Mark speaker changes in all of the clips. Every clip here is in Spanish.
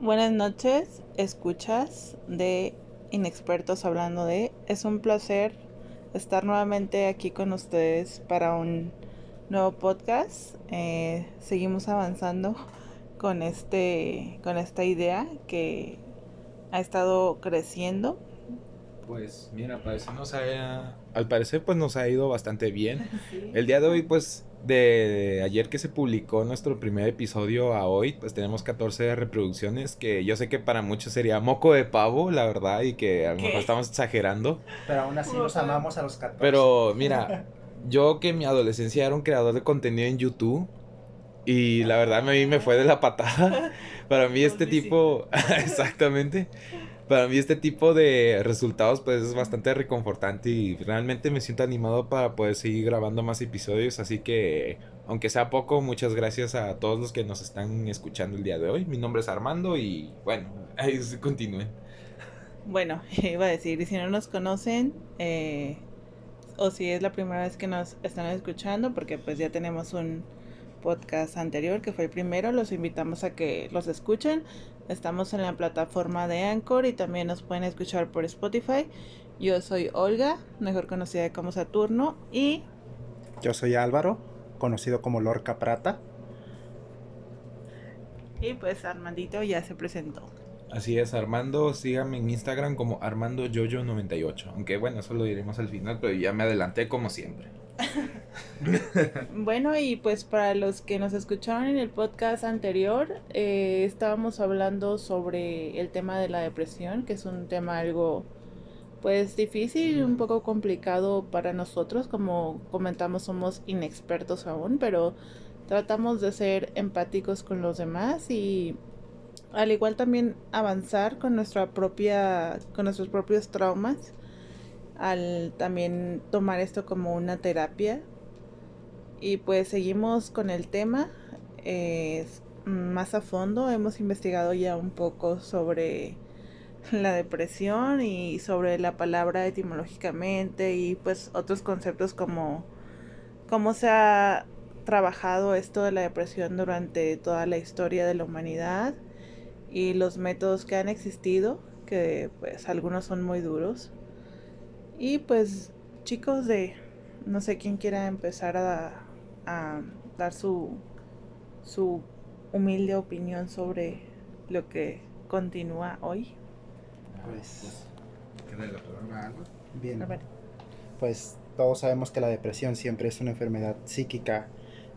Speaker 1: Buenas noches, escuchas de Inexpertos hablando de. Es un placer estar nuevamente aquí con ustedes para un nuevo podcast. Eh, seguimos avanzando con este, con esta idea que ha estado creciendo.
Speaker 2: Pues mira, parece nos ha, al parecer pues nos ha ido bastante bien. El día de hoy pues de ayer que se publicó nuestro primer episodio a hoy, pues tenemos 14 reproducciones, que yo sé que para muchos sería moco de pavo, la verdad, y que a lo mejor estamos exagerando.
Speaker 3: Pero aún así los amamos a los 14.
Speaker 2: Pero mira, yo que en mi adolescencia era un creador de contenido en YouTube, y la verdad a mí me fue de la patada. Para mí este tipo, exactamente, para mí este tipo de resultados pues es bastante reconfortante y realmente me siento animado para poder seguir grabando más episodios, así que aunque sea poco, muchas gracias a todos los que nos están escuchando el día de hoy. Mi nombre es Armando y bueno, ahí continúen.
Speaker 1: Bueno, iba a decir, si no nos conocen, eh, o si es la primera vez que nos están escuchando, porque pues ya tenemos un podcast anterior que fue el primero, los invitamos a que los escuchen. Estamos en la plataforma de Anchor y también nos pueden escuchar por Spotify. Yo soy Olga, mejor conocida como Saturno, y...
Speaker 3: Yo soy Álvaro, conocido como Lorca Prata.
Speaker 1: Y pues Armandito ya se presentó.
Speaker 2: Así es, Armando, síganme en Instagram como ArmandoYoyo98. Aunque bueno, eso lo diremos al final, pero ya me adelanté como siempre.
Speaker 1: bueno, y pues para los que nos escucharon en el podcast anterior, eh, estábamos hablando sobre el tema de la depresión, que es un tema algo pues difícil, un poco complicado para nosotros, como comentamos somos inexpertos aún, pero tratamos de ser empáticos con los demás y al igual también avanzar con nuestra propia con nuestros propios traumas al también tomar esto como una terapia. Y pues seguimos con el tema eh, más a fondo. Hemos investigado ya un poco sobre la depresión y sobre la palabra etimológicamente y pues otros conceptos como cómo se ha trabajado esto de la depresión durante toda la historia de la humanidad y los métodos que han existido, que pues algunos son muy duros y pues chicos de, no sé quién quiera empezar a, dar su, su humilde opinión sobre lo que continúa hoy.
Speaker 3: Pues, bien. Pues todos sabemos que la depresión siempre es una enfermedad psíquica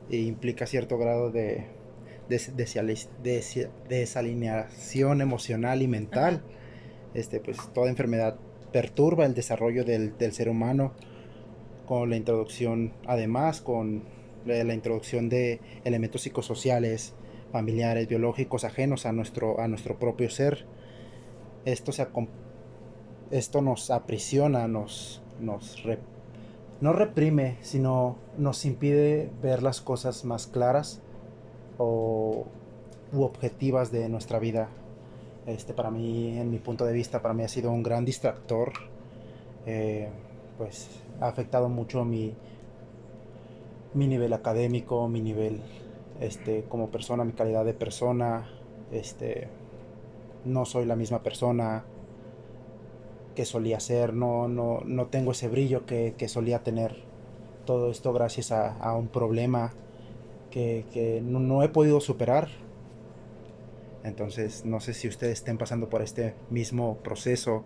Speaker 3: e implica cierto grado de, desalineación emocional y mental. Este, pues toda enfermedad perturba el desarrollo del, ser humano con la introducción, además con la introducción de elementos psicosociales, familiares, biológicos, ajenos a nuestro, a nuestro propio ser. Esto, se, esto nos aprisiona, nos, nos no reprime, sino nos impide ver las cosas más claras o u objetivas de nuestra vida este, para mí, en mi punto de vista, para mí ha sido un gran distractor. Eh, pues ha afectado mucho mi, mi nivel académico, mi nivel este, como persona, mi calidad de persona. Este, no soy la misma persona que solía ser, no, no, no tengo ese brillo que, solía tener. Todo esto gracias a, un problema que, no he podido superar entonces, no sé si ustedes estén pasando por este mismo proceso,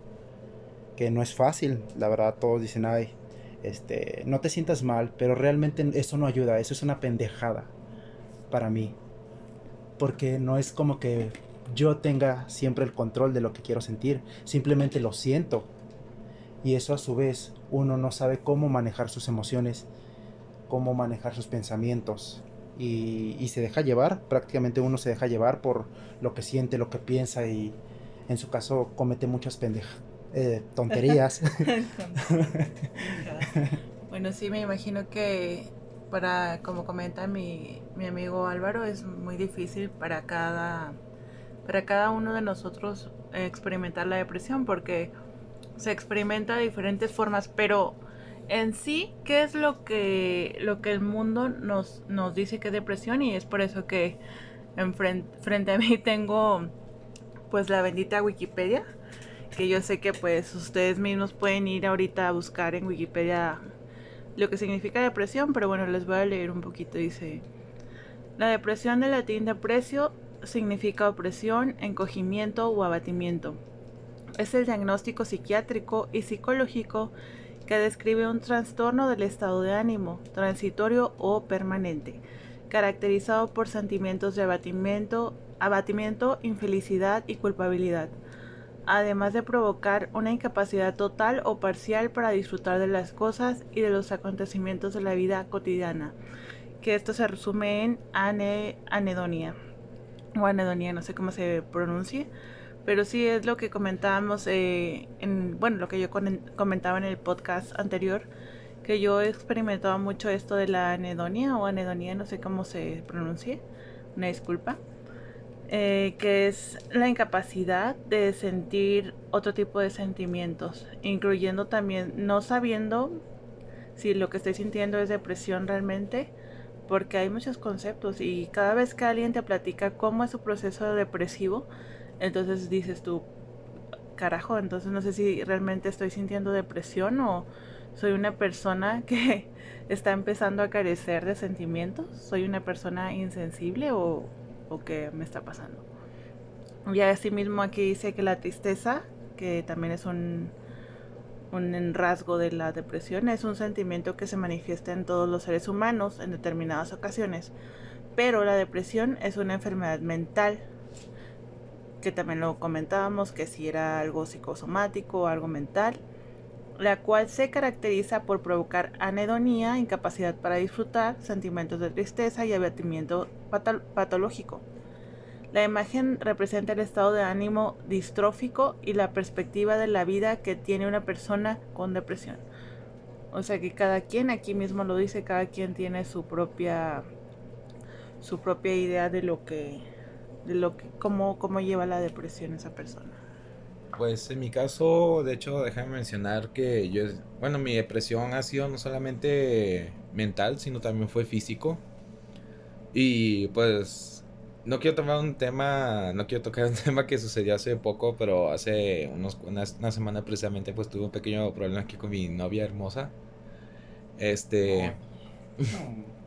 Speaker 3: que no es fácil, la verdad, todos dicen, ay, este, no te sientas mal, pero realmente eso no ayuda, eso es una pendejada para mí. Porque no es como que yo tenga siempre el control de lo que quiero sentir, simplemente lo siento. Y eso a su vez uno no sabe cómo manejar sus emociones, cómo manejar sus pensamientos y, se deja llevar, prácticamente uno se deja llevar por lo que siente, lo que piensa y en su caso comete muchas pendejas, eh, tonterías.
Speaker 1: bueno, sí, me imagino que para, como comenta mi, mi amigo Álvaro, es muy difícil para cada, para cada uno de nosotros experimentar la depresión porque se experimenta de diferentes formas, pero en sí qué es lo que, lo que el mundo nos, nos dice que es depresión y es por eso que en frente, a mí tengo pues la bendita Wikipedia, que yo sé que pues ustedes mismos pueden ir ahorita a buscar en Wikipedia lo que significa depresión, pero bueno, les voy a leer un poquito. Dice, la depresión del latín deprecio significa opresión, encogimiento o abatimiento. Es el diagnóstico psiquiátrico y psicológico que describe un trastorno del estado de ánimo, transitorio o permanente, caracterizado por sentimientos de abatimiento, abatimiento, infelicidad y culpabilidad, además de provocar una incapacidad total o parcial para disfrutar de las cosas y de los acontecimientos de la vida cotidiana, que esto se resume en anedonia, o anedonia, no sé cómo se pronuncia, pero sí es lo que comentábamos, eh, en, bueno, lo que yo comentaba en el podcast anterior, que yo he experimentado mucho esto de la anedonia o anedonia, no sé cómo se pronuncia, una disculpa, eh, que es la incapacidad de sentir otro tipo de sentimientos, incluyendo también no sabiendo si lo que estoy sintiendo es depresión realmente, porque hay muchos conceptos y cada vez que alguien te platica cómo es su proceso depresivo, entonces dices tú, carajo, entonces no sé si realmente estoy sintiendo depresión o soy una persona que está empezando a carecer de sentimientos, soy una persona insensible o, qué me está pasando. Y así mismo aquí dice que la tristeza, que también es un, un rasgo de la depresión, es un sentimiento que se manifiesta en todos los seres humanos en determinadas ocasiones. Pero la depresión es una enfermedad mental que también lo comentábamos, que si era algo psicosomático o algo mental, la cual se caracteriza por provocar anedonía, incapacidad para disfrutar, sentimientos de tristeza y abatimiento patológico. La imagen representa el estado de ánimo distrófico y la perspectiva de la vida que tiene una persona con depresión. O sea que cada quien, aquí mismo lo dice, cada quien tiene su propia su propia idea de lo que de lo que, cómo, cómo lleva la depresión esa persona.
Speaker 2: Pues en mi caso, de hecho, déjame mencionar que yo, bueno, mi depresión ha sido no solamente mental, sino también fue físico. Y pues no quiero tomar un tema, no quiero tocar un tema que sucedió hace poco, pero hace unos, una, una semana precisamente pues tuve un pequeño problema aquí con mi novia hermosa. Este...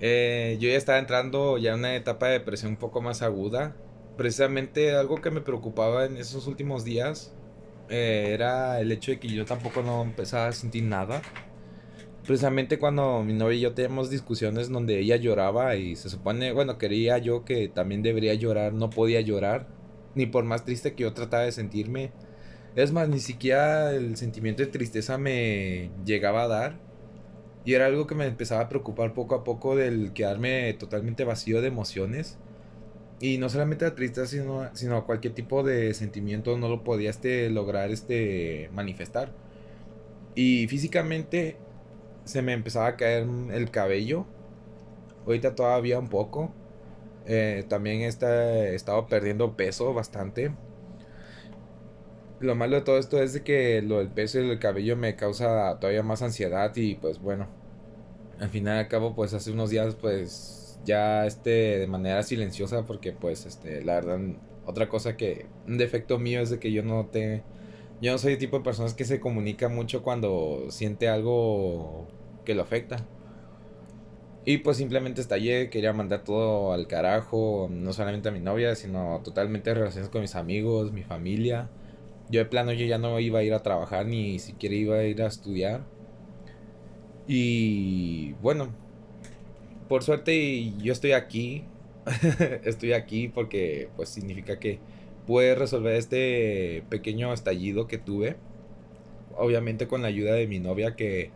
Speaker 2: Eh, yo ya estaba entrando ya en una etapa de depresión un poco más aguda. Precisamente algo que me preocupaba en esos últimos días eh, era el hecho de que yo tampoco no empezaba a sentir nada. Precisamente cuando mi novia y yo teníamos discusiones donde ella lloraba y se supone, bueno, quería yo que también debería llorar, no podía llorar, ni por más triste que yo trataba de sentirme. Es más, ni siquiera el sentimiento de tristeza me llegaba a dar y era algo que me empezaba a preocupar poco a poco del quedarme totalmente vacío de emociones. Y no solamente la tristeza, sino, sino cualquier tipo de sentimiento no lo podía este, lograr este, manifestar. Y físicamente se me empezaba a caer el cabello. Ahorita todavía un poco. Eh, también está, perdiendo peso bastante lo malo de todo esto es de que lo del peso y el cabello me causa todavía más ansiedad y pues bueno, al final y cabo pues hace unos días pues ya este de manera silenciosa porque pues este la verdad otra cosa que un defecto mío es de que yo no te yo no soy el tipo de personas que se comunica mucho cuando siente algo que lo afecta. Y pues simplemente estallé, quería mandar todo al carajo, no solamente a mi novia, sino totalmente relaciones con mis amigos, mi familia. Yo de plano yo ya no iba a ir a trabajar ni siquiera iba a ir a estudiar. Y bueno, por suerte yo estoy aquí. estoy aquí porque pues significa que pude resolver este pequeño estallido que tuve. Obviamente con la ayuda de mi novia que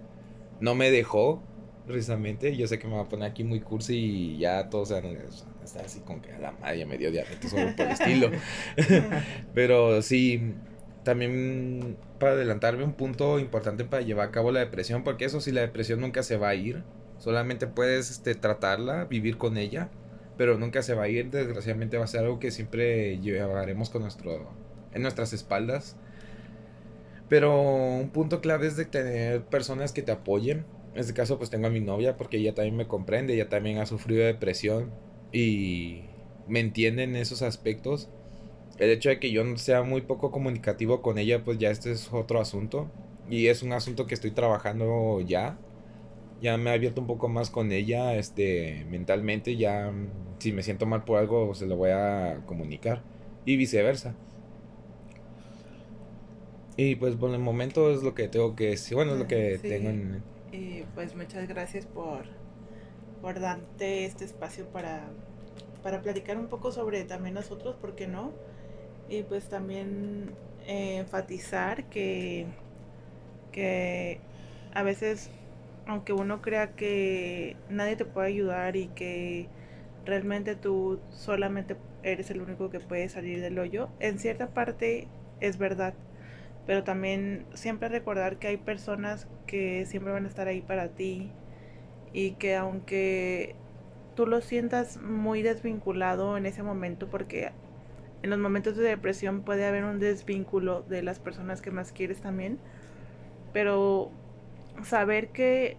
Speaker 2: no me dejó precisamente. Yo sé que me va a poner aquí muy cursi y ya todos está así como que a la madre me dio diabetes o por el estilo. Pero sí, también para adelantarme un punto importante para llevar a cabo la depresión, porque eso sí, la depresión nunca se va a ir, solamente puedes este, tratarla, vivir con ella, pero nunca se va a ir, desgraciadamente va a ser algo que siempre llevaremos con nuestro, en nuestras espaldas. Pero un punto clave es de tener personas que te apoyen. En este caso pues tengo a mi novia porque ella también me comprende, ella también ha sufrido depresión y me entiende en esos aspectos el hecho de que yo no sea muy poco comunicativo con ella, pues ya este es otro asunto. Y es un asunto que estoy trabajando ya. Ya me he abierto un poco más con ella, este, mentalmente. Ya, si me siento mal por algo, se lo voy a comunicar. Y viceversa. Y pues por el momento es lo que tengo que decir. Bueno, es lo que tengo en...
Speaker 1: Y pues muchas gracias por, por darte este espacio para, para platicar un poco sobre también nosotros, ¿por qué no? Y pues también eh, enfatizar que, que a veces, aunque uno crea que nadie te puede ayudar y que realmente tú solamente eres el único que puede salir del hoyo, en cierta parte es verdad. Pero también siempre recordar que hay personas que siempre van a estar ahí para ti y que aunque tú lo sientas muy desvinculado en ese momento, porque en los momentos de depresión puede haber un desvínculo de las personas que más quieres también, pero saber que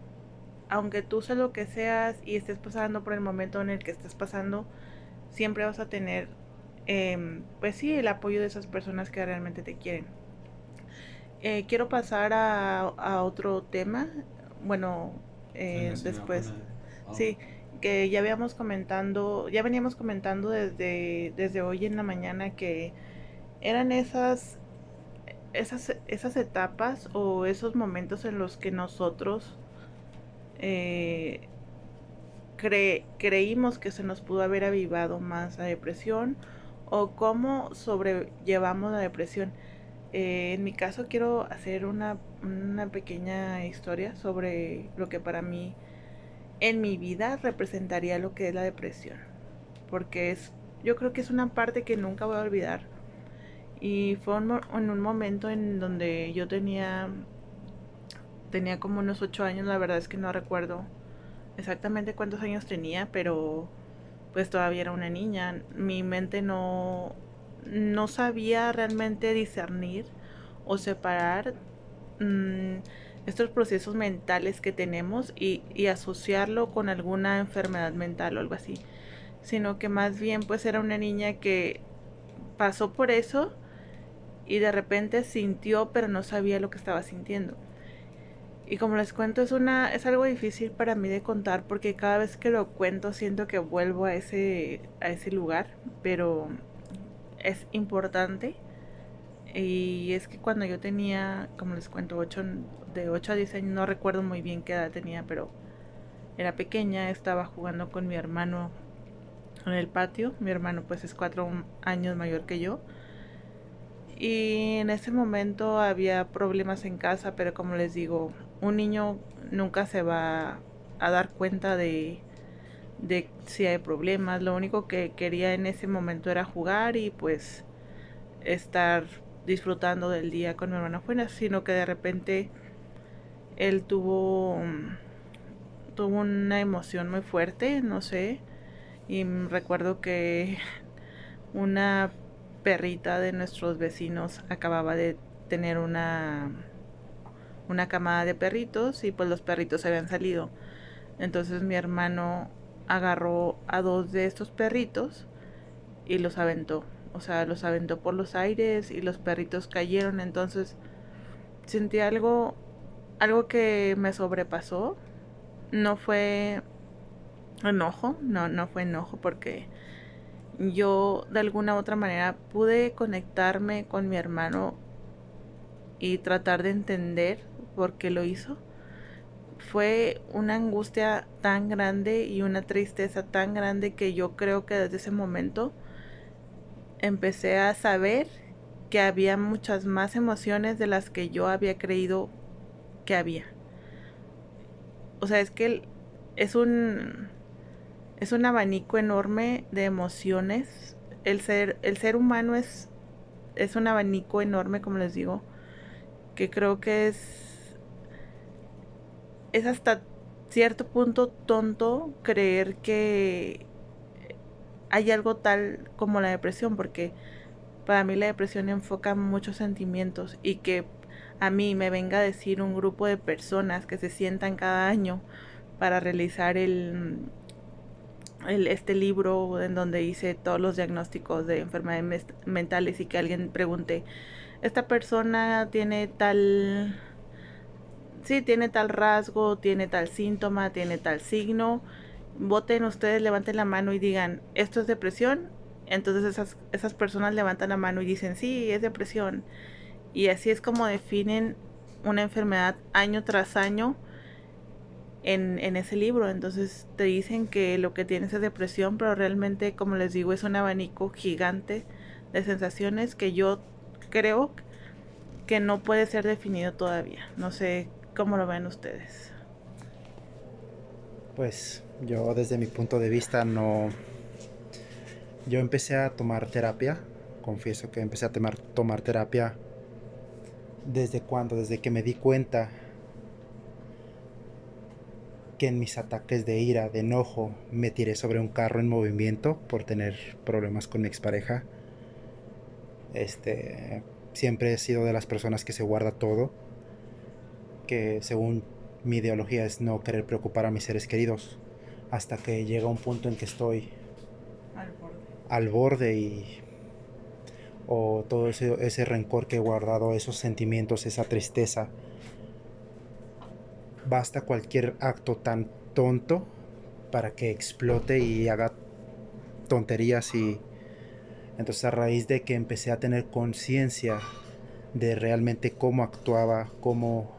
Speaker 1: aunque tú seas lo que seas y estés pasando por el momento en el que estés pasando, siempre vas a tener, em, pues sí, el apoyo de esas personas que realmente te quieren. Eh, quiero pasar a, otro tema. Bueno, eh, después. Sí, que ya habíamos comentando, ya veníamos comentando desde, desde hoy en la mañana que eran esas, esas, esas etapas o esos momentos en los que nosotros eh, creímos que se nos pudo haber avivado más la depresión o cómo sobrellevamos la depresión. Eh, en mi caso quiero hacer una, pequeña historia sobre lo que para mí en mi vida representaría lo que es la depresión. Porque es, yo creo que es una parte que nunca voy a olvidar. Y fue en un momento en donde yo tenía, tenía como unos ocho años, la verdad es que no recuerdo exactamente cuántos años tenía, pero pues todavía era una niña. Mi mente no, no sabía realmente discernir o separar mm, estos procesos mentales que tenemos y, asociarlo con alguna enfermedad mental o algo así, sino que más bien pues era una niña que pasó por eso y de repente sintió pero no sabía lo que estaba sintiendo. Y como les cuento es una es algo difícil para mí de contar porque cada vez que lo cuento siento que vuelvo a ese a ese lugar, pero es importante. Y es que cuando yo tenía, como les cuento, 8, de 8 a 10 años, no recuerdo muy bien qué edad tenía, pero era pequeña, estaba jugando con mi hermano en el patio. Mi hermano pues es 4 años mayor que yo. Y en ese momento había problemas en casa, pero como les digo, un niño nunca se va a dar cuenta de, de si hay problemas. Lo único que quería en ese momento era jugar y pues estar disfrutando del día con mi hermana fuera, sino que de repente él tuvo tuvo una emoción muy fuerte, no sé, y recuerdo que una perrita de nuestros vecinos acababa de tener una una camada de perritos y pues los perritos habían salido. Entonces mi hermano agarró a dos de estos perritos y los aventó. O sea, los aventó por los aires y los perritos cayeron. Entonces sentí algo, algo que me sobrepasó. No fue enojo, no, no fue enojo porque yo de alguna u otra manera pude conectarme con mi hermano y tratar de entender por qué lo hizo fue una angustia tan grande y una tristeza tan grande que yo creo que desde ese momento empecé a saber que había muchas más emociones de las que yo había creído que había. O sea, es que es un es un abanico enorme de emociones. El ser el ser humano es es un abanico enorme, como les digo, que creo que es es hasta cierto punto tonto creer que hay algo tal como la depresión, porque para mí la depresión enfoca muchos sentimientos y que a mí me venga a decir un grupo de personas que se sientan cada año para realizar el el, este libro en donde hice todos los diagnósticos de enfermedades mentales y que alguien pregunte, esta persona tiene tal, sí, tiene tal rasgo, tiene tal síntoma, tiene tal signo, voten ustedes, levanten la mano y digan, esto es depresión, entonces esas, esas personas levantan la mano y dicen, sí, es depresión. Y así es como definen una enfermedad año tras año en, en, ese libro. Entonces te dicen que lo que tienes es depresión, pero realmente, como les digo, es un abanico gigante de sensaciones que yo creo que no puede ser definido todavía. No sé cómo lo ven ustedes.
Speaker 3: Pues yo desde mi punto de vista no... Yo empecé a tomar terapia, confieso que empecé a tomar, tomar terapia desde cuando, desde que me di cuenta que en mis ataques de ira, de enojo, me tiré sobre un carro en movimiento por tener problemas con mi expareja. Este, siempre he sido de las personas que se guarda todo, que según mi ideología es no querer preocupar a mis seres queridos, hasta que llega un punto en que estoy
Speaker 1: al borde,
Speaker 3: al borde y o todo ese, ese rencor que he guardado, esos sentimientos, esa tristeza, basta cualquier acto tan tonto para que explote y haga tonterías y entonces a raíz de que empecé a tener conciencia de realmente cómo actuaba, cómo,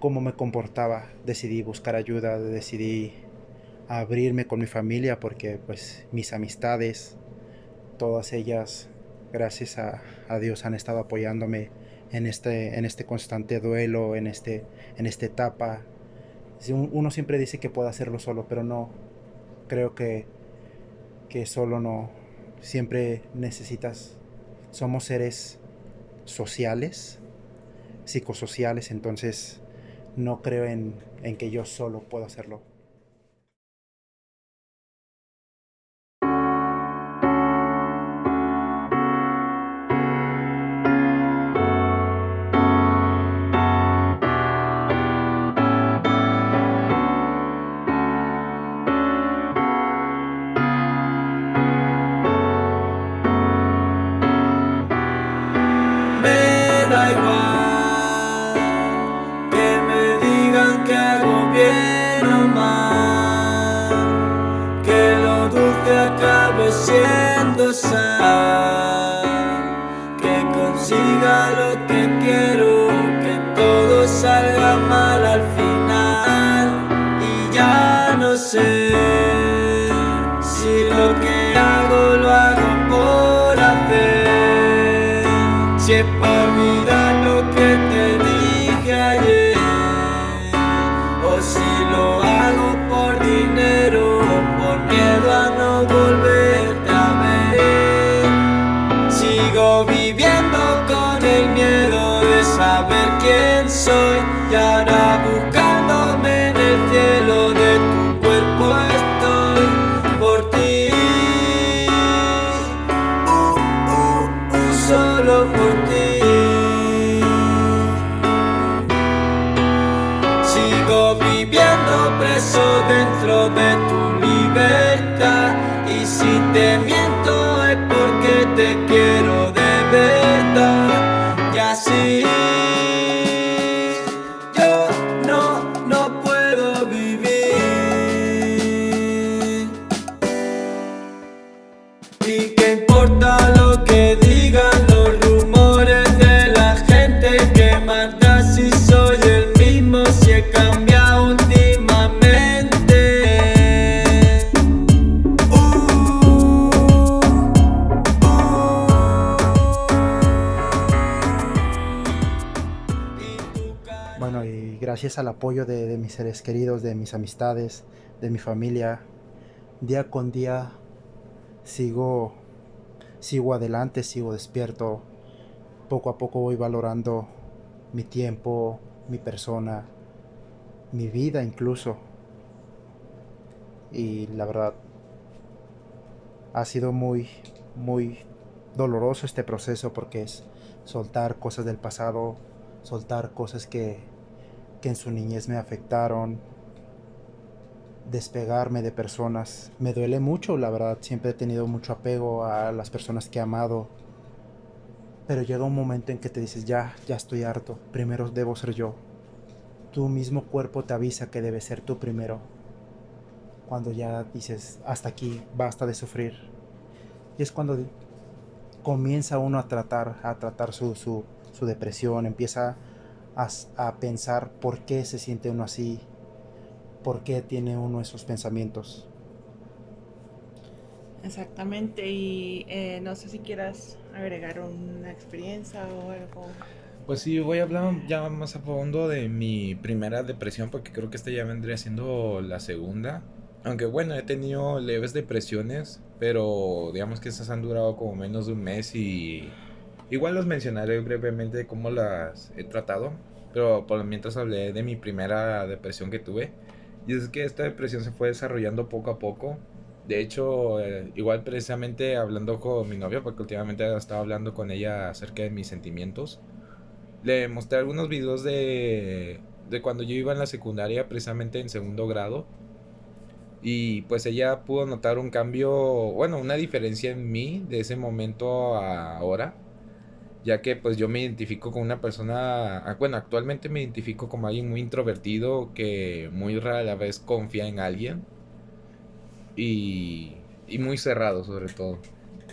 Speaker 3: cómo me comportaba, decidí buscar ayuda, decidí abrirme con mi familia porque pues mis amistades, todas ellas, gracias a, Dios, han estado apoyándome en este, en este constante duelo, en, este, en esta etapa. Uno siempre dice que puede hacerlo solo, pero no, creo que, que solo no. Siempre necesitas, somos seres sociales, psicosociales, entonces no creo en, en que yo solo puedo hacerlo. acabe siendo sal, que consiga lo que al apoyo de, mis seres queridos, de mis amistades, de mi familia, día con día sigo, sigo adelante, sigo despierto. Poco a poco voy valorando mi tiempo, mi persona, mi vida incluso. Y la verdad, ha sido muy, muy doloroso este proceso porque es soltar cosas del pasado, soltar cosas que que en su niñez me afectaron, despegarme de personas. Me duele mucho, la verdad, siempre he tenido mucho apego a las personas que he amado. Pero llega un momento en que te dices, ya, ya estoy harto, primero debo ser yo. Tu mismo cuerpo te avisa que debes ser tú primero. Cuando ya dices, hasta aquí, basta de sufrir. Y es cuando comienza uno a tratar, a tratar su, su, su depresión, empieza a, a pensar por qué se siente uno así, por qué tiene uno esos pensamientos.
Speaker 1: Exactamente, y eh, no sé si quieras agregar una experiencia o algo.
Speaker 2: Pues sí, voy a hablar ya más a fondo de mi primera depresión porque creo que esta ya vendría siendo la segunda. Aunque bueno, he tenido leves depresiones, pero digamos que esas han durado como menos de un mes y igual los mencionaré brevemente cómo las he tratado. Pero por mientras hablé de mi primera depresión que tuve. Y es que esta depresión se fue desarrollando poco a poco. De hecho, eh, igual precisamente hablando con mi novia, porque últimamente estaba hablando con ella acerca de mis sentimientos, le mostré algunos videos de, de cuando yo iba en la secundaria, precisamente en segundo grado. Y pues ella pudo notar un cambio, bueno, una diferencia en mí de ese momento a ahora ya que pues yo me identifico con una persona, ah, bueno, actualmente me identifico como alguien muy introvertido que muy rara la vez confía en alguien y, y muy cerrado sobre todo.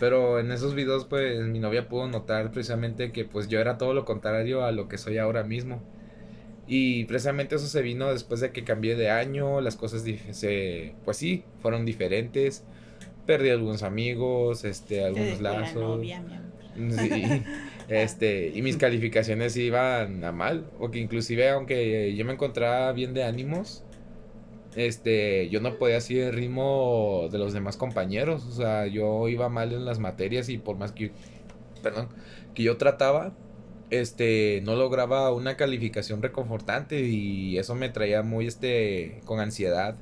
Speaker 2: Pero en esos videos pues mi novia pudo notar precisamente que pues yo era todo lo contrario a lo que soy ahora mismo. Y precisamente eso se vino después de que cambié de año, las cosas se, pues sí, fueron diferentes. Perdí algunos amigos, este, algunos lazos. Sí. Este, y mis calificaciones iban a mal, o que inclusive aunque yo me encontraba bien de ánimos, este, yo no podía seguir el ritmo de los demás compañeros, o sea, yo iba mal en las materias y por más que, perdón, que yo trataba, este, no lograba una calificación reconfortante y eso me traía muy, este, con ansiedad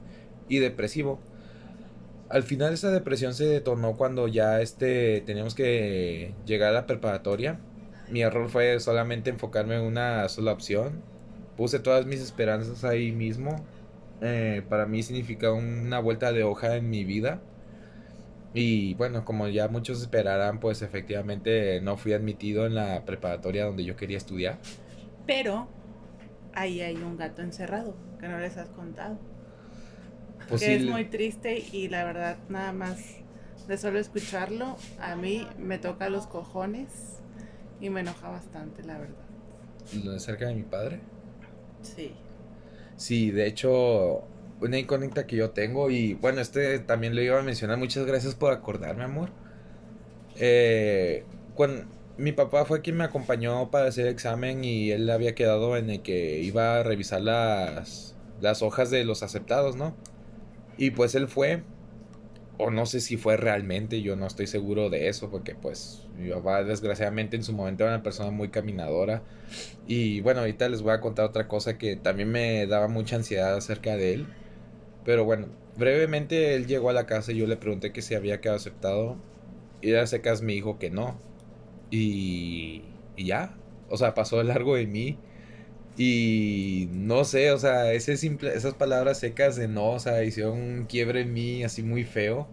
Speaker 2: y depresivo. Al final esa depresión se detonó cuando ya, este, teníamos que llegar a la preparatoria mi error fue solamente enfocarme en una sola opción. Puse todas mis esperanzas ahí mismo. Eh, para mí significa una vuelta de hoja en mi vida. Y bueno, como ya muchos esperarán, pues efectivamente no fui admitido en la preparatoria donde yo quería estudiar.
Speaker 1: Pero ahí hay un gato encerrado que no les has contado.
Speaker 2: Pues
Speaker 1: que
Speaker 2: sí,
Speaker 1: es muy triste y la verdad nada más de solo escucharlo a mí me toca los cojones y me enoja bastante, la verdad.
Speaker 2: ¿Lo de cerca de mi padre?
Speaker 1: Sí.
Speaker 2: Sí, de hecho, una incógnita que yo tengo, y bueno, este también lo iba a mencionar, muchas gracias por acordarme, amor. Eh, cuando, mi papá fue quien me acompañó para hacer el examen y él había quedado en el que iba a revisar las, las hojas de los aceptados, ¿no? Y pues él fue, o no sé si fue realmente, yo no estoy seguro de eso, porque pues mi papá desgraciadamente en su momento era una persona muy caminadora. Y bueno, ahorita les voy a contar otra cosa que también me daba mucha ansiedad acerca de él. Pero bueno, brevemente él llegó a la casa y yo le pregunté que si había quedado aceptado. Y de secas me dijo que no. Y, y ya, o sea, pasó largo de mí. Y no sé, o sea, ese simple, esas palabras secas de no, o sea, hicieron un quiebre en mí así muy feo.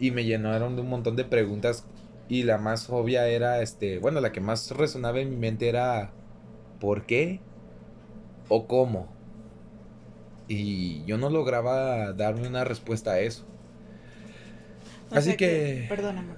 Speaker 2: Y me llenaron de un montón de preguntas. Y la más obvia era, este, bueno, la que más resonaba en mi mente era, ¿por qué? ¿O cómo? Y yo no lograba darme una respuesta a eso.
Speaker 1: O
Speaker 2: Así que...
Speaker 1: Perdóname.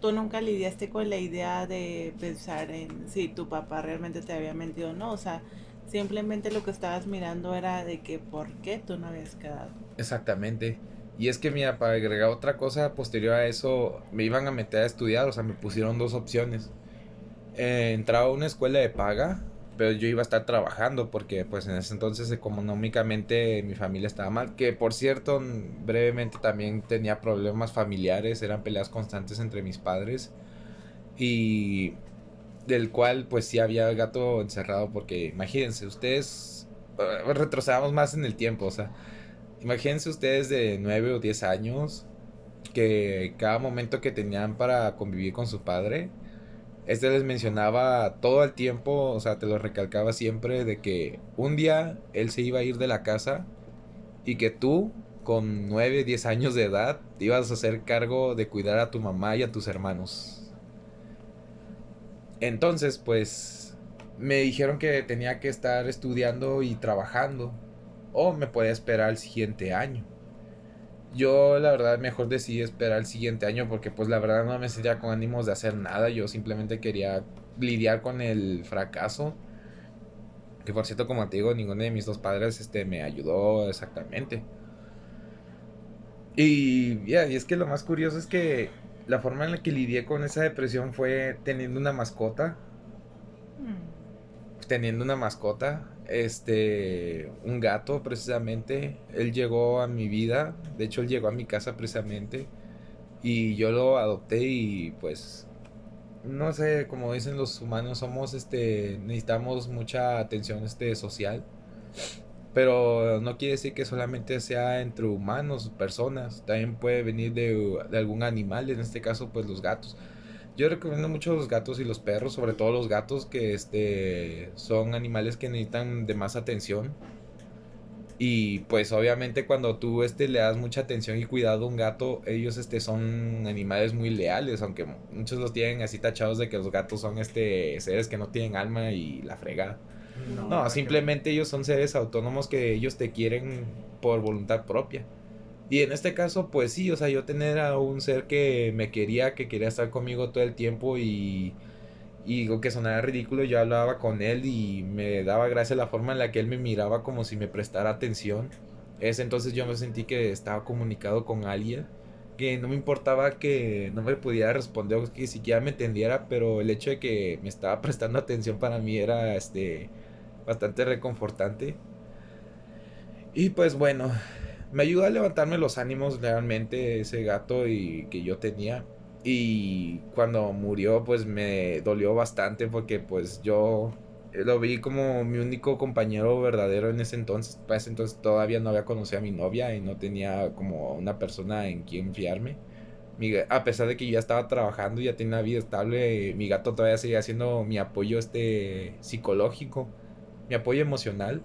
Speaker 1: Tú nunca lidiaste con la idea de pensar en si tu papá realmente te había mentido o no. O sea, simplemente lo que estabas mirando era de que por qué tú no habías quedado.
Speaker 2: Exactamente. Y es que, mira, para agregar otra cosa posterior a eso, me iban a meter a estudiar, o sea, me pusieron dos opciones. Eh, entraba a una escuela de paga, pero yo iba a estar trabajando porque, pues, en ese entonces económicamente mi familia estaba mal. Que, por cierto, brevemente también tenía problemas familiares, eran peleas constantes entre mis padres. Y del cual, pues, sí había gato encerrado porque, imagínense, ustedes... eh, retrocedamos más en el tiempo, o sea... Imagínense ustedes de 9 o 10 años que cada momento que tenían para convivir con su padre, este les mencionaba todo el tiempo, o sea, te lo recalcaba siempre de que un día él se iba a ir de la casa y que tú con 9, 10 años de edad, ibas a hacer cargo de cuidar a tu mamá y a tus hermanos. Entonces, pues, me dijeron que tenía que estar estudiando y trabajando, o me podía esperar el siguiente año. Yo la verdad mejor decidí esperar el siguiente año porque pues la verdad no me sentía con ánimos de hacer nada, yo simplemente quería lidiar con el fracaso. Que por cierto, como te digo, ninguno de mis dos padres este, me ayudó exactamente. Y ya, y es que lo más curioso es que la forma en la que lidié con esa depresión fue teniendo una mascota. Mm. Teniendo una mascota, este, un gato precisamente. Él llegó a mi vida, de hecho él llegó a mi casa precisamente. Y yo lo adopté y pues, no sé, como dicen los humanos, somos, este, necesitamos mucha atención, este, social. Pero no quiere decir que solamente sea entre humanos, personas. También puede venir de, algún animal, en este caso pues los gatos. Yo recomiendo mucho los gatos y los perros, sobre todo los gatos que este son animales que necesitan de más atención. Y pues obviamente cuando tú este le das mucha atención y cuidado a un gato, ellos este son animales muy leales, aunque muchos los tienen así tachados de que los gatos son este seres que no tienen alma y la fregada. No, simplemente ellos son seres autónomos que ellos te quieren por voluntad propia. Y en este caso, pues sí, o sea, yo tener a un ser que me quería, que quería estar conmigo todo el tiempo y, y que sonara ridículo, yo hablaba con él y me daba gracia la forma en la que él me miraba como si me prestara atención. Es entonces yo me sentí que estaba comunicado con alguien, que no me importaba que no me pudiera responder o que siquiera me entendiera, pero el hecho de que me estaba prestando atención para mí era este bastante reconfortante. Y pues bueno, me ayudó a levantarme los ánimos realmente ese gato y que yo tenía. Y cuando murió pues me dolió bastante porque pues yo lo vi como mi único compañero verdadero en ese entonces. Para ese entonces todavía no había conocido a mi novia y no tenía como una persona en quien fiarme. a pesar de que yo ya estaba trabajando, ya tenía una vida estable, mi gato todavía seguía siendo mi apoyo este psicológico mi apoyo emocional.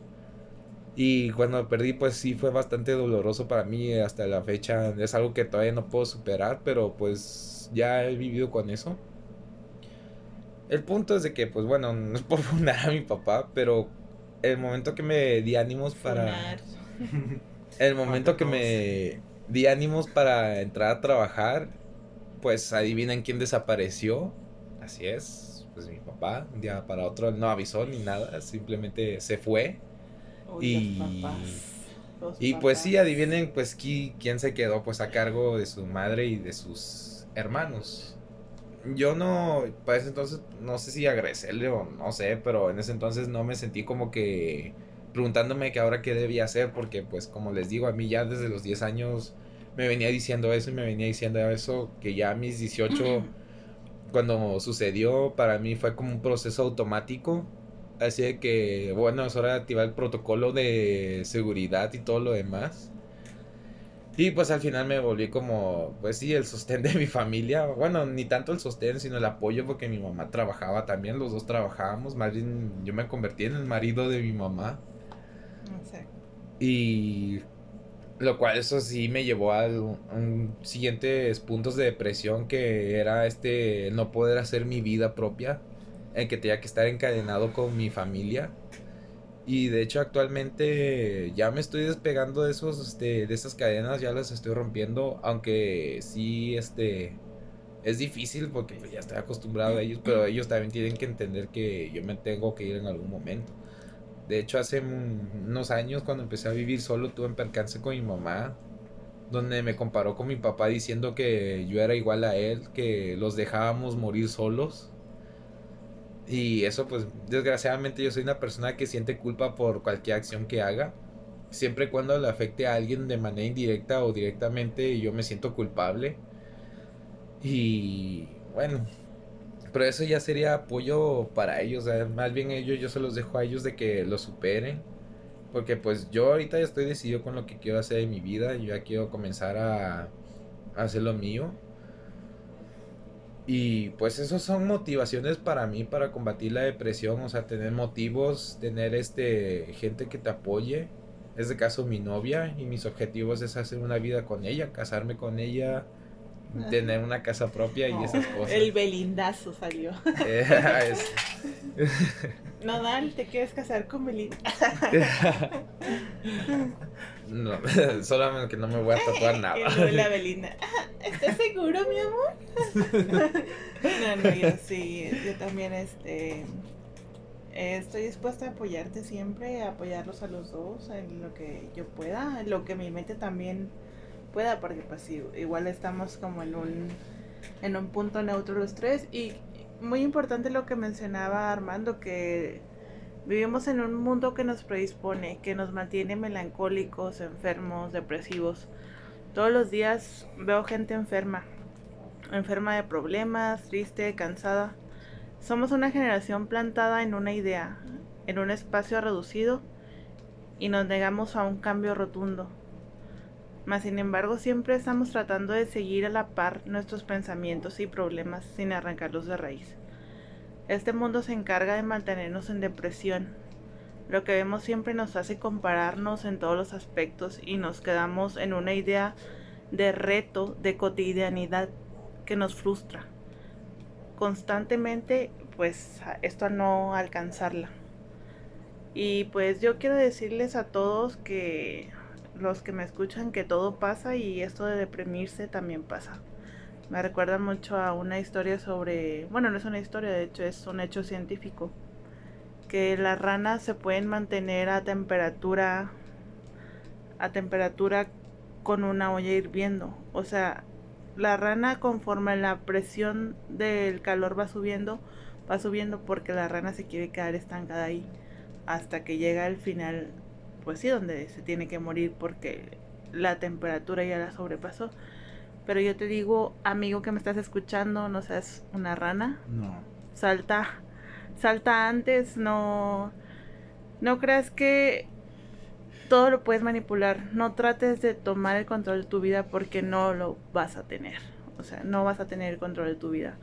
Speaker 2: Y cuando perdí, pues sí fue bastante doloroso para mí hasta la fecha. Es algo que todavía no puedo superar, pero pues ya he vivido con eso. El punto es de que, pues bueno, no es por fundar a mi papá, pero el momento que me di ánimos para... el momento que me di ánimos para entrar a trabajar, pues adivinen quién desapareció. Así es, pues mi papá, un día para otro, no avisó ni nada, simplemente se fue. Y, y pues sí, adivinen pues quién se quedó pues a cargo de su madre y de sus hermanos. Yo no, para ese entonces, no sé si agradecerle o no sé, pero en ese entonces no me sentí como que preguntándome que ahora qué debía hacer, porque pues como les digo, a mí ya desde los 10 años me venía diciendo eso y me venía diciendo eso, que ya a mis 18 cuando sucedió, para mí fue como un proceso automático. Así de que, bueno, es hora de activar el protocolo de seguridad y todo lo demás. Y pues al final me volví como, pues sí, el sostén de mi familia. Bueno, ni tanto el sostén, sino el apoyo porque mi mamá trabajaba también, los dos trabajábamos. Más bien yo me convertí en el marido de mi mamá. Y lo cual eso sí me llevó a un, siguientes puntos de depresión que era este no poder hacer mi vida propia, en que tenía que estar encadenado con mi familia. Y de hecho actualmente ya me estoy despegando de esos este, de esas cadenas, ya las estoy rompiendo, aunque sí este es difícil porque ya estoy acostumbrado a ellos, pero ellos también tienen que entender que yo me tengo que ir en algún momento. De hecho, hace unos años cuando empecé a vivir solo tuve un percance con mi mamá, donde me comparó con mi papá diciendo que yo era igual a él, que los dejábamos morir solos. Y eso pues desgraciadamente yo soy una persona que siente culpa por cualquier acción que haga. Siempre cuando le afecte a alguien de manera indirecta o directamente yo me siento culpable. Y bueno, pero eso ya sería apoyo para ellos. más bien ellos yo se los dejo a ellos de que lo superen. Porque pues yo ahorita ya estoy decidido con lo que quiero hacer en mi vida. Yo ya quiero comenzar a, a hacer lo mío. Y pues esos son motivaciones para mí para combatir la depresión, o sea, tener motivos, tener este gente que te apoye. Este caso mi novia y mis objetivos es hacer una vida con ella, casarme con ella, tener una casa propia y esas cosas.
Speaker 1: El belindazo salió.
Speaker 2: Eh, es-
Speaker 1: Nodal, ¿te quieres casar con Belinda?
Speaker 2: no, solamente que no me voy a tatuar nada.
Speaker 1: la Belinda. "Ah, ¿Estás seguro, mi amor? no, no, yo sí, yo también este eh, estoy dispuesta a apoyarte siempre, a apoyarlos a los dos en lo que yo pueda, en lo que mi mente también pueda, porque pues igual estamos como en un en un punto neutro los tres y muy importante lo que mencionaba Armando que vivimos en un mundo que nos predispone, que nos mantiene melancólicos, enfermos, depresivos. Todos los días veo gente enferma, enferma de problemas, triste, cansada. Somos una generación plantada en una idea, en un espacio reducido y nos negamos a un cambio rotundo. Mas sin embargo siempre estamos tratando de seguir a la par nuestros pensamientos y problemas sin arrancarlos de raíz. Este mundo se encarga de mantenernos en depresión. Lo que vemos siempre nos hace compararnos en todos los aspectos y nos quedamos en una idea de reto, de cotidianidad que nos frustra. Constantemente, pues, esto a no alcanzarla. Y pues yo quiero decirles a todos que los que me escuchan que todo pasa y esto de deprimirse también pasa. Me recuerda mucho a una historia sobre, bueno, no es una historia, de hecho es un hecho científico, que las ranas se pueden mantener a temperatura a temperatura con una olla hirviendo. O sea, la rana conforme la presión del calor va subiendo, va subiendo porque la rana se quiere quedar estancada ahí hasta que llega al final, pues sí, donde se tiene que morir porque la temperatura ya la sobrepasó. Pero yo te digo, amigo que me estás escuchando, no seas una rana,
Speaker 2: No.
Speaker 1: salta, salta antes, no, no creas que todo lo puedes manipular, no trates de tomar el control de tu vida porque no lo vas a tener, o sea, no vas a tener el control de tu vida.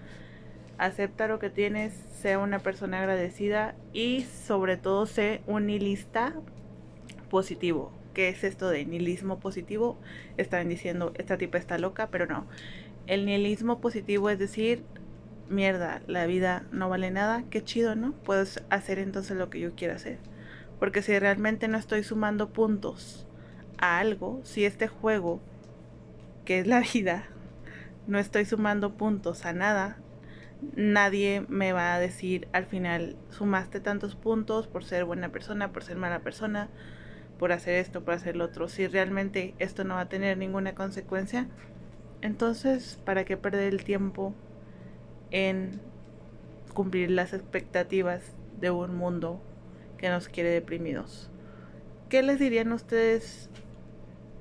Speaker 1: Acepta lo que tienes, sea una persona agradecida y sobre todo sé un nihilista positivo. ¿Qué es esto de nihilismo positivo? Están diciendo, esta tipa está loca, pero no. El nihilismo positivo es decir, mierda, la vida no vale nada, qué chido, ¿no? Puedes hacer entonces lo que yo quiera hacer. Porque si realmente no estoy sumando puntos a algo, si este juego, que es la vida, no estoy sumando puntos a nada, nadie me va a decir al final, sumaste tantos puntos por ser buena persona, por ser mala persona, por hacer esto, por hacer lo otro. Si realmente esto no va a tener ninguna consecuencia, entonces, ¿para qué perder el tiempo en cumplir las expectativas de un mundo que nos quiere deprimidos? ¿Qué les dirían ustedes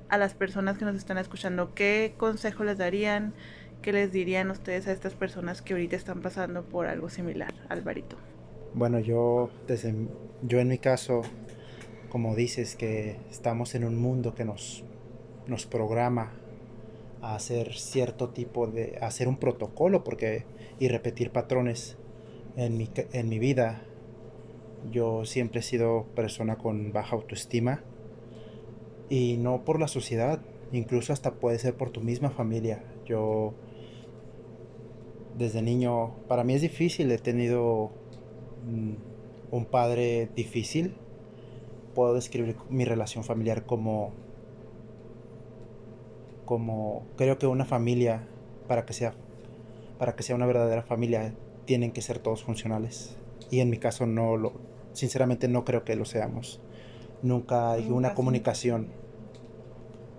Speaker 1: a las personas que nos están escuchando? ¿Qué consejo les darían? ¿Qué les dirían ustedes a estas personas que ahorita están pasando por algo similar, Alvarito?
Speaker 3: Bueno, yo, desde, yo en mi caso, como dices, que estamos en un mundo que nos, nos programa a hacer cierto tipo de, a hacer un protocolo porque, y repetir patrones en mi, en mi vida. Yo siempre he sido persona con baja autoestima y no por la sociedad, incluso hasta puede ser por tu misma familia. Yo desde niño, para mí es difícil, he tenido mm, un padre difícil. Puedo describir mi relación familiar como como creo que una familia para que sea para que sea una verdadera familia tienen que ser todos funcionales. Y en mi caso no lo sinceramente no creo que lo seamos. Nunca hay una comunicación.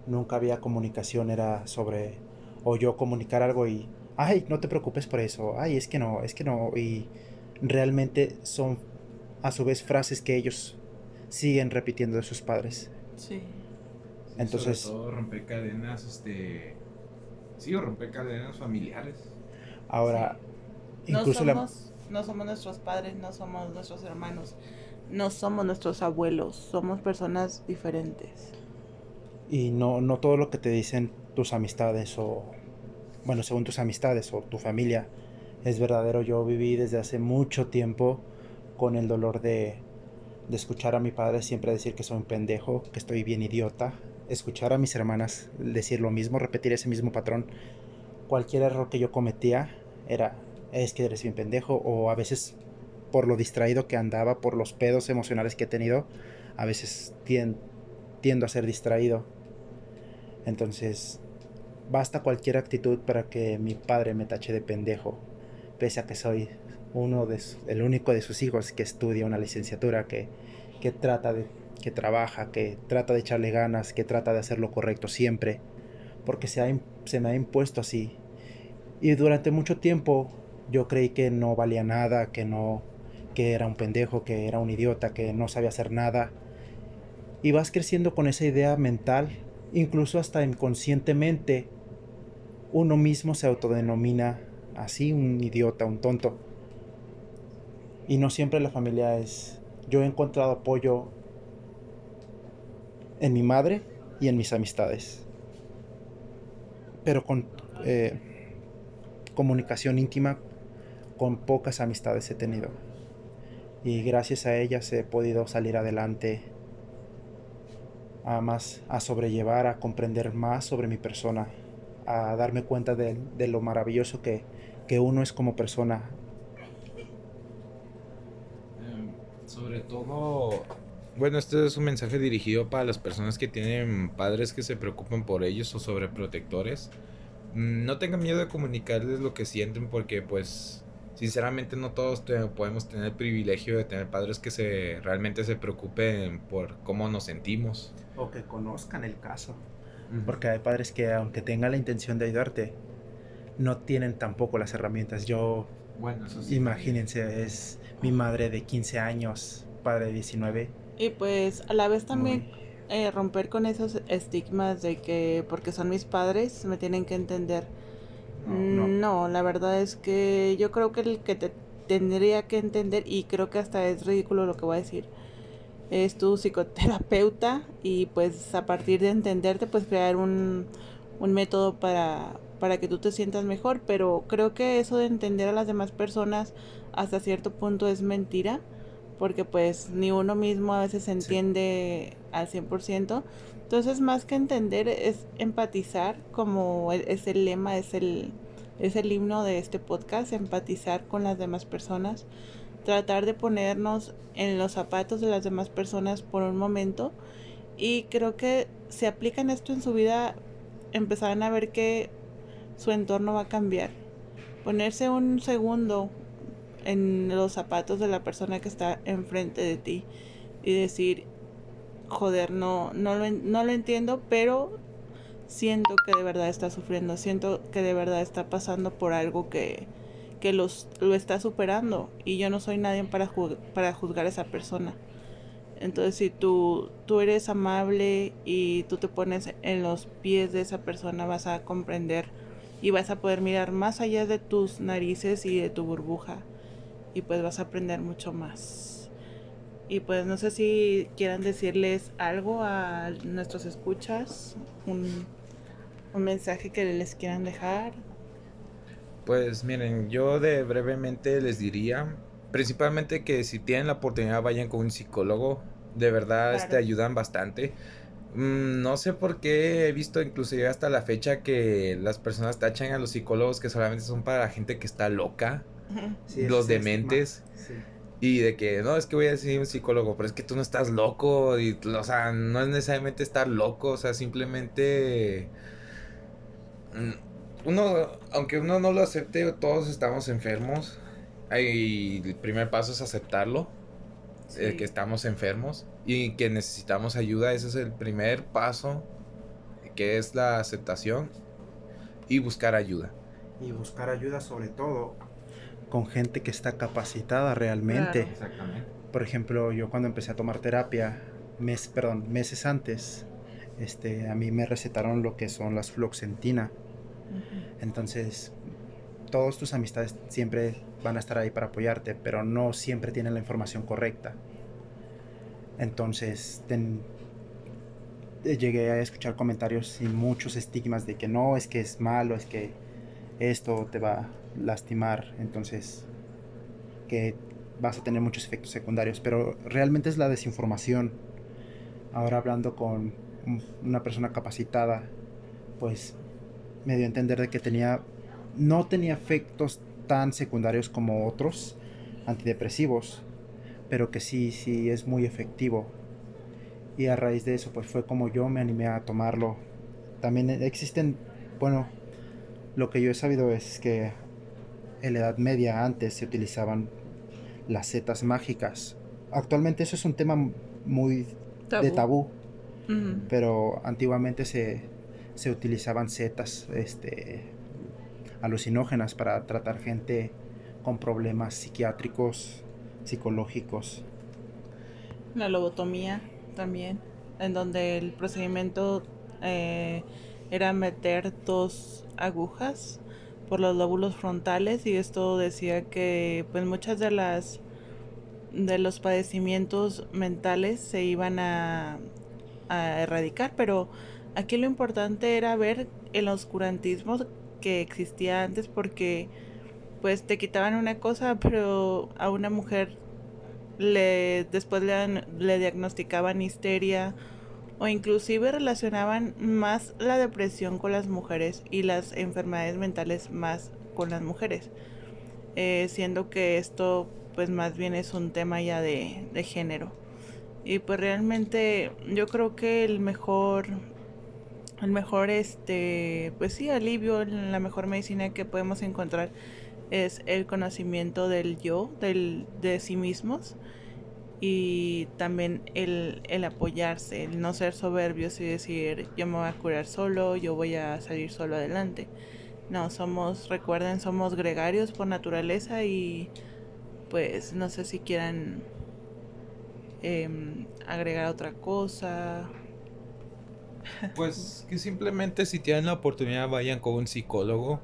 Speaker 3: Nunca había comunicación era sobre o yo comunicar algo y ay no te preocupes por eso ay es que no es que no y realmente son a su vez frases que ellos siguen repitiendo de sus padres
Speaker 1: Sí.
Speaker 3: Entonces-
Speaker 2: Sobre todo romper cadenas, este. Sí, o romper cadenas familiares.
Speaker 3: ahora
Speaker 1: No
Speaker 3: incluso la-
Speaker 1: somos, no somos nuestros padres, no somos nuestros hermanos, no somos nuestros abuelos, somos personas diferentes.
Speaker 3: Y no, no todo lo que te dicen tus amistades o, bueno, según tus amistades o tu familia es verdadero. Yo viví desde hace mucho tiempo con el dolor de, de escuchar a mi padre siempre decir que soy un pendejo, que estoy bien idiota, escuchar a mis hermanas decir lo mismo, repetir ese mismo patrón. Cualquier error que yo cometía era, es que eres bien pendejo, o a veces por lo distraído que andaba, por los pedos emocionales que he tenido, a veces tiendo a ser distraído. Entonces, basta cualquier actitud para que mi padre me tache de pendejo, pese a que soy uno de el único de sus hijos que estudia una licenciatura, que, que trata de, que trabaja, que trata de echarle ganas, que trata de hacer lo correcto siempre, porque se, se me ha impuesto así. Y durante mucho tiempo yo creí que no valía nada, que no, que era un pendejo, que era un idiota, que no sabía hacer nada. Y vas creciendo con esa idea mental, incluso hasta inconscientemente uno mismo se autodenomina así, un idiota, un tonto. Y no siempre la familia es... Yo he encontrado apoyo en mi madre y en mis amistades. Pero con eh, comunicación íntima, con pocas amistades he tenido. Y gracias a ellas he podido salir adelante a más, a sobrellevar, a comprender más sobre mi persona, a darme cuenta de, lo maravilloso que, que uno es como persona,
Speaker 2: Sobre todo, bueno, este es un mensaje dirigido para las personas que tienen padres que se preocupan por ellos o sobreprotectores. Mm, no tengan miedo de comunicarles lo que sienten porque pues sinceramente no todos podemos tener el privilegio de tener padres que se realmente se preocupen por cómo nos sentimos.
Speaker 3: O que conozcan el caso. Porque hay padres que aunque tengan la intención de ayudarte, no tienen tampoco las herramientas. Yo, bueno, imagínense, es mi madre de 15 años, padre de 19.
Speaker 1: Y pues a la vez también eh, romper con esos estigmas de que porque son mis padres me tienen que entender. No, la verdad es que yo creo que el que te tendría que entender, y creo que hasta es ridículo lo que voy a decir, es tu psicoterapeuta y pues a partir de entenderte pues crear un, un método para, para que tú te sientas mejor, pero creo que eso de entender a las demás personas hasta cierto punto es mentira, porque pues ni uno mismo a veces entiende al 100%. Entonces, más que entender es empatizar, como e-, es el lema, es el, es el himno de este podcast, empatizar con las demás personas, tratar de ponernos en los zapatos de las demás personas por un momento. Y creo que si aplican esto en su vida, empezarán a ver que su entorno va a cambiar. Ponerse un segundo en los zapatos de la persona que está enfrente de ti y decir, joder, no, no, lo, no lo entiendo, pero siento que de verdad está sufriendo, siento que de verdad está pasando por algo que, que los, lo está superando y yo no soy nadie para, para juzgar a esa persona. Entonces si tú, tú eres amable y tú te pones en los pies de esa persona vas a comprender y vas a poder mirar más allá de tus narices y de tu burbuja y pues vas a aprender mucho más. Y pues no sé si quieran decirles algo a nuestros escuchas, un, un mensaje que les quieran dejar.
Speaker 2: Pues miren, yo de brevemente les diría, principalmente que si tienen la oportunidad vayan con un psicólogo, de verdad te ayudan bastante. Mm, no sé por qué he visto inclusive hasta la fecha que las personas tachan a los psicólogos que solamente son para la gente que está loca, los dementes. Y de que, no, es que voy a decir un psicólogo, pero es que tú no estás loco, y, o sea, no es necesariamente estar loco, o sea, simplemente... Mm, uno, aunque uno no lo acepte, todos estamos enfermos. Y el primer paso es aceptarlo que estamos enfermos y que necesitamos ayuda. Ese es el primer paso, que es la aceptación y buscar ayuda.
Speaker 3: Y buscar ayuda sobre todo con gente que está capacitada realmente. Por ejemplo, yo cuando empecé a tomar terapia, mes, perdón, meses antes, este, a mí me recetaron lo que son las fluoxentina. Entonces, todos tus amistades siempre van a estar ahí para apoyarte, pero no siempre tienen la información correcta. Entonces, llegué a escuchar comentarios y muchos estigmas de que no, es que es malo, es que esto te va a lastimar. Entonces, que vas a tener muchos efectos secundarios, pero realmente es la desinformación. Ahora hablando con una persona capacitada, pues me dio a entender de que tenía no tenía efectos tan secundarios como otros antidepresivos, pero que sí, sí es muy efectivo. Y a raíz de eso, pues fue como yo me animé a tomarlo. También existen, bueno, lo que yo he sabido es que en la Edad Media antes se utilizaban las setas mágicas. Actualmente eso es un tema muy de tabú, pero antiguamente se, se utilizaban setas este, alucinógenas para tratar gente con problemas psiquiátricos, psicológicos.
Speaker 1: La lobotomía también, en donde el procedimiento eh, era meter dos agujas por los lóbulos frontales y esto decía que pues muchas de las de los padecimientos mentales se iban a, a erradicar, pero aquí lo importante era ver el oscurantismo que existía antes porque pues te quitaban una cosa, pero a una mujer le después le, le diagnosticaban histeria o inclusive relacionaban más la depresión con las mujeres y las enfermedades mentales más con las mujeres, eh, siendo que esto pues más bien es un tema ya de, de género. Y pues realmente yo creo que el mejor el mejor este pues sí alivio la mejor medicina que podemos encontrar es el conocimiento del yo del de sí mismos y también el, el apoyarse el no ser soberbios y decir yo me voy a curar solo yo voy a salir solo adelante no somos recuerden somos gregarios por naturaleza y pues no sé si quieran em, agregar otra cosa
Speaker 2: pues que simplemente si tienen la oportunidad vayan con un psicólogo.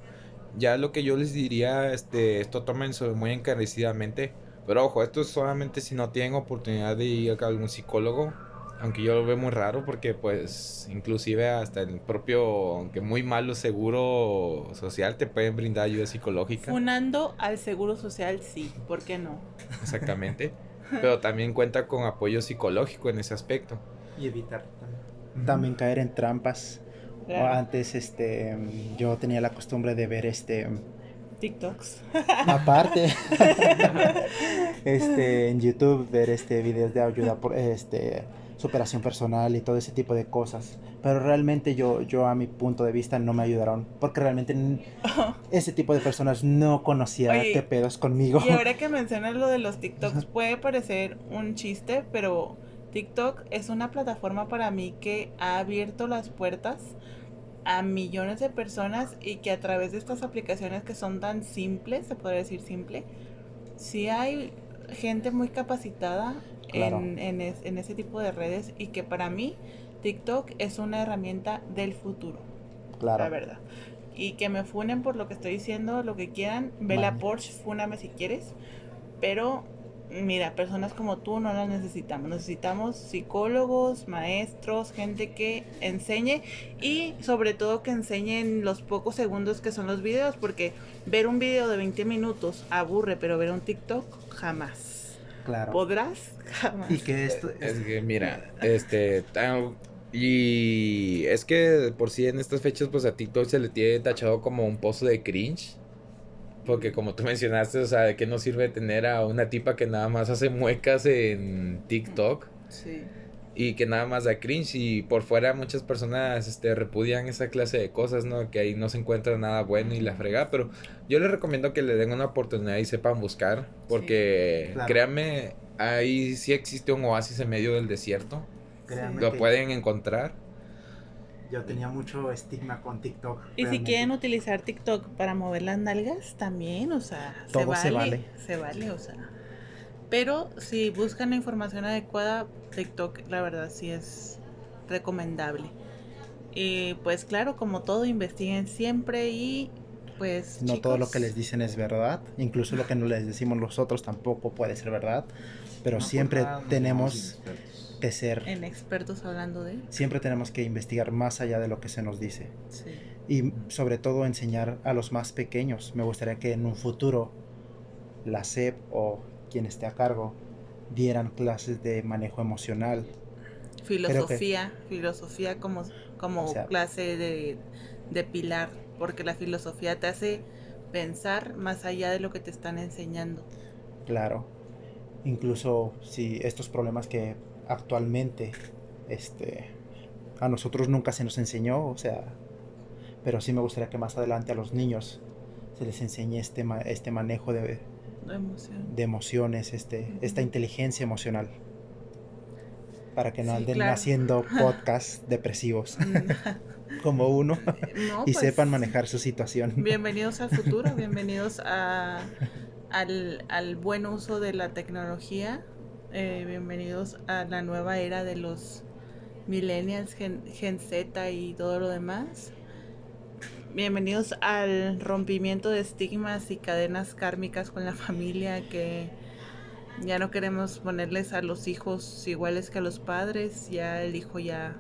Speaker 2: Ya lo que yo les diría, este, esto tómenlo muy encarecidamente. Pero ojo, esto es solamente si no tienen oportunidad de ir a algún psicólogo. Aunque yo lo veo muy raro porque pues inclusive hasta el propio, aunque muy malo seguro social te pueden brindar ayuda psicológica.
Speaker 1: Funando al seguro social, sí, ¿por qué no?
Speaker 2: Exactamente. Pero también cuenta con apoyo psicológico en ese aspecto.
Speaker 3: Y evitar también caer en trampas. Antes este yo tenía la costumbre de ver este
Speaker 1: TikToks.
Speaker 3: Aparte este en YouTube ver este videos de ayuda por este superación personal y todo ese tipo de cosas. Pero realmente yo, yo a mi punto de vista no me ayudaron. Porque realmente ese tipo de personas no conocía qué pedos conmigo.
Speaker 1: Y ahora que mencionas lo de los TikToks, puede parecer un chiste, pero TikTok es una plataforma para mí que ha abierto las puertas a millones de personas y que a través de estas aplicaciones que son tan simples, se podría decir simple, sí hay gente muy capacitada en, en, en, ese tipo de redes y que para mí TikTok es una herramienta del futuro. Claro. La verdad. Y que me funen por lo que estoy diciendo, lo que quieran. Ve la Porsche, fúname si quieres. Pero mira, personas como tú no las necesitamos. Necesitamos psicólogos, maestros, gente que enseñe y sobre todo que enseñen los pocos segundos que son los videos, porque ver un video de 20 minutos aburre, pero ver un TikTok jamás. Claro. ¿Podrás? Jamás.
Speaker 2: Y que esto es que mira, este y es que por si en estas fechas pues a TikTok se le tiene tachado como un pozo de cringe. Porque como tú mencionaste, o sea, ¿de qué nos sirve tener a una tipa que nada más hace muecas en TikTok? Sí. Y que nada más da cringe y por fuera muchas personas este, repudian esa clase de cosas, ¿no? Que ahí no se encuentra nada bueno y la frega, pero yo les recomiendo que le den una oportunidad y sepan buscar, porque créanme, ahí sí existe un oasis en medio del desierto. Créanme Lo pueden encontrar
Speaker 3: yo tenía mucho estigma con TikTok.
Speaker 1: Y si quieren utilizar TikTok para mover las nalgas, también, o sea, se vale, se vale. Se vale, o sea. Pero si buscan la información adecuada, TikTok, la verdad, sí es recomendable. Y pues claro, como todo, investiguen siempre y pues...
Speaker 3: No todo lo que les dicen es verdad, incluso lo que no les decimos nosotros tampoco puede ser verdad, pero siempre tenemos ser...
Speaker 1: En expertos hablando de...
Speaker 3: Siempre tenemos que investigar más allá de lo que se nos dice. Y sobre todo enseñar a los más pequeños. Me gustaría que en un futuro la SEP o quien esté a cargo, dieran clases de manejo emocional.
Speaker 1: Filosofía, filosofía como, como clase de, de pilar, porque la filosofía te hace pensar más allá de lo que te están enseñando.
Speaker 3: Claro. Incluso si estos problemas que actualmente este a nosotros nunca se nos enseñó, o sea, pero sí me gustaría que más adelante a los niños se les enseñe este este manejo de, de emociones, este esta inteligencia emocional. Para que no anden haciendo podcasts depresivos como uno y pues, sepan manejar su situación.
Speaker 1: Bienvenidos al futuro, bienvenidos a, al, al, buen uso de la tecnología, eh, bienvenidos a la nueva era de los millennials, gen, gen Z y todo lo demás. Bienvenidos al rompimiento de estigmas y cadenas kármicas con la familia que ya no queremos ponerles a los hijos iguales que a los padres, ya el hijo ya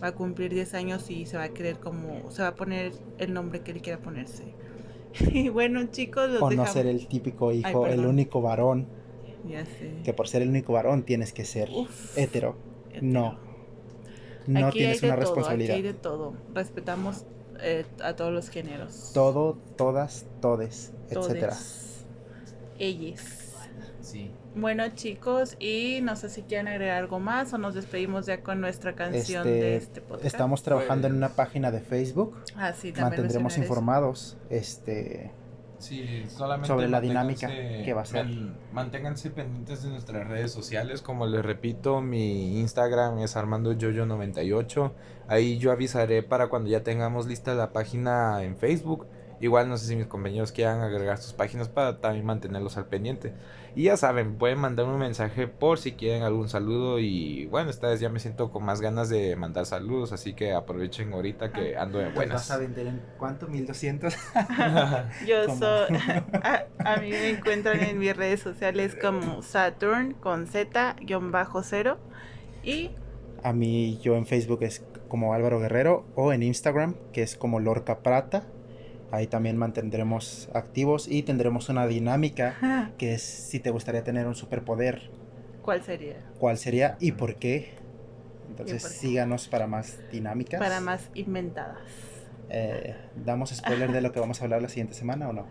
Speaker 1: va a cumplir 10 años y se va a querer como, se va a poner el nombre que él quiera ponerse. Y bueno chicos,
Speaker 3: los o no ser el típico hijo, el único varón.
Speaker 1: Ya sé.
Speaker 3: Que por ser el único varón tienes que ser hetero. No. No tienes una responsabilidad.
Speaker 1: Aquí hay de todo. Respetamos eh, a todos los géneros.
Speaker 3: Todo, todas, todes, etcétera.
Speaker 1: Ellos. Bueno chicos, y no sé si quieren agregar algo más o nos despedimos ya con nuestra canción este, de este podcast.
Speaker 3: Estamos trabajando en una página de Facebook.
Speaker 1: Ah, sí,
Speaker 3: también Mantendremos informados este sobre la dinámica que va a ser.
Speaker 2: manténganse pendientes de nuestras redes sociales. Como les repito, mi Instagram es armandoyoyo98. Ahí yo avisaré para cuando ya tengamos lista la página en Facebook. Igual no sé si mis compañeros quieran agregar sus páginas para también mantenerlos al pendiente. Y ya saben, pueden mandarme un mensaje por si quieren algún saludo. Y bueno, esta vez ya me siento con más ganas de mandar saludos. Así que aprovechen ahorita que ando de buenas.
Speaker 3: ¿Vas a vender en cuánto? ¿1200?
Speaker 1: Yo soy. A, mí me encuentran en mis redes sociales como Saturn con Z-0. Y.
Speaker 3: A mí, yo en Facebook es como Álvaro Guerrero. O en Instagram, que es como Lorca Prata. Ahí también mantendremos activos y tendremos una dinámica que es si te gustaría tener un superpoder.
Speaker 1: ¿Cuál sería?
Speaker 3: ¿Cuál sería y por qué? Entonces síganos para más dinámicas.
Speaker 1: Para más inventadas.
Speaker 3: Eh, ¿Damos spoiler de lo que vamos a hablar la siguiente semana o no?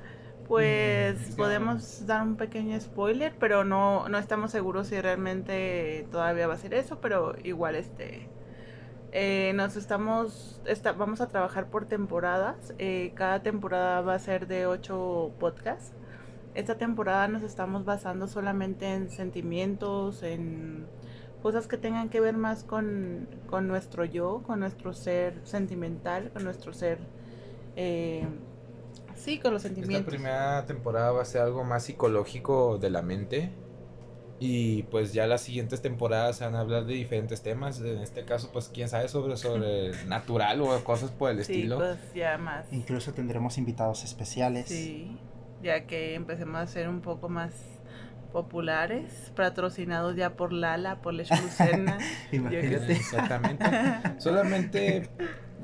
Speaker 1: Pues mm, podemos dar un pequeño spoiler, pero no, no estamos seguros si realmente todavía va a ser eso, pero igual este eh, nos estamos, vamos a trabajar por temporadas. Eh, cada temporada va a ser de ocho podcasts. Esta temporada nos estamos basando solamente en sentimientos, en cosas que tengan que ver más con, nuestro yo, con nuestro ser sentimental, con nuestro ser... Eh, sí, con los sentimientos.
Speaker 2: Esta primera temporada va a ser algo más psicológico de la mente y pues ya las siguientes temporadas se van a hablar de diferentes temas. En este caso, pues quién sabe sobre, sobre natural o cosas por el estilo.
Speaker 1: Pues ya más.
Speaker 3: Incluso tendremos invitados especiales.
Speaker 1: Sí, ya que empecemos a ser un poco más populares, patrocinados ya por Lala, por La
Speaker 2: Exactamente. Solamente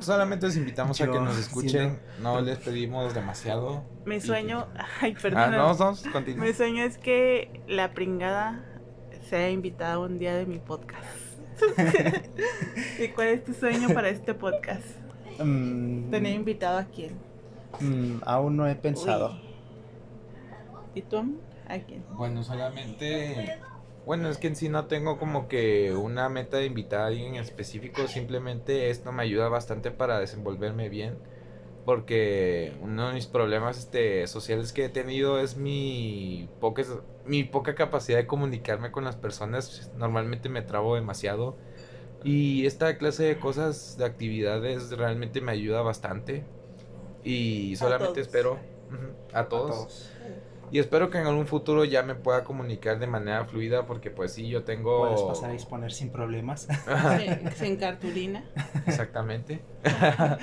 Speaker 2: Solamente les invitamos a que nos escuchen. No, les pedimos demasiado.
Speaker 1: Mi sueño. Ay, perdón.
Speaker 2: Ah, no,
Speaker 1: Mi sueño es que la pringada sea invitada un día de mi podcast. ¿Y cuál es tu sueño para este podcast? Mm. ¿Tener invitado a quién?
Speaker 3: Mm, aún no he pensado.
Speaker 1: ¿Y tú? ¿A quién?
Speaker 2: Bueno, solamente bueno, es que en sí no tengo como que una meta de invitar a alguien en específico, simplemente esto me ayuda bastante para desenvolverme bien, porque uno de mis problemas este, sociales que he tenido es mi poca, mi poca capacidad de comunicarme con las personas, normalmente me trabo demasiado, y esta clase de cosas, de actividades, realmente me ayuda bastante, y solamente espero A todos y espero que en algún futuro ya me pueda comunicar de manera fluida porque pues sí, yo tengo...
Speaker 3: Puedes pasar a disponer sin problemas.
Speaker 1: sin cartulina.
Speaker 2: Exactamente.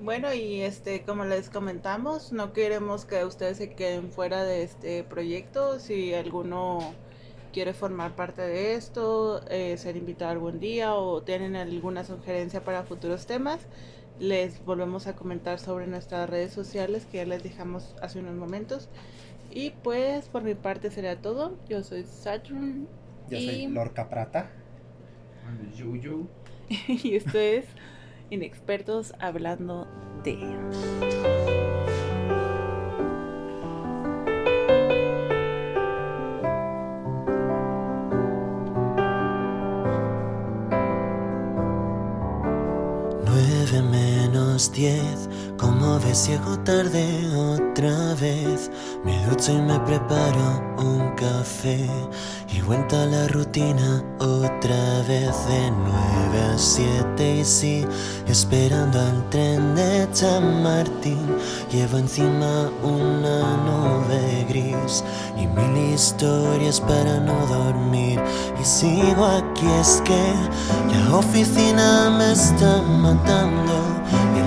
Speaker 1: Bueno, y este, como les comentamos, no queremos que ustedes se queden fuera de este proyecto. Si alguno quiere formar parte de esto, eh, ser invitado algún día o tienen alguna sugerencia para futuros temas, les volvemos a comentar sobre nuestras redes sociales que ya les dejamos hace unos momentos. Y pues por mi parte sería todo. Yo soy Saturn.
Speaker 3: Yo soy Lorca Prata.
Speaker 1: y esto es Inexpertos hablando de...
Speaker 4: menos diez. Como ves llego tarde otra vez. Me ducho y me preparo un café. Y vuelta a la rutina otra vez. De nueve a siete y sí Esperando al tren de Chamartín Llevo encima una nube gris Y mil historias para no dormir. Y sigo aquí es que la oficina me está matando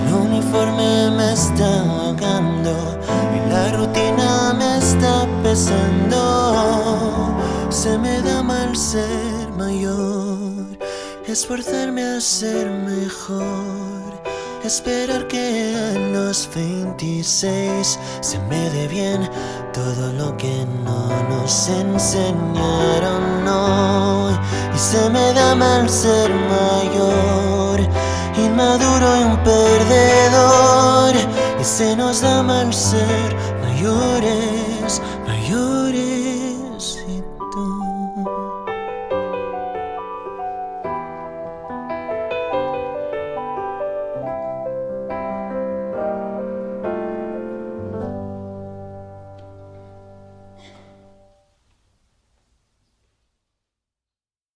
Speaker 4: el uniforme me está ahogando y la rutina me está pesando. Se me da mal ser mayor, esforzarme a ser mejor. Esperar que a los 26 se me dé bien todo lo que no nos enseñaron hoy. Y se me da mal ser mayor maduro y un perdedor, y se nos da mal ser mayores.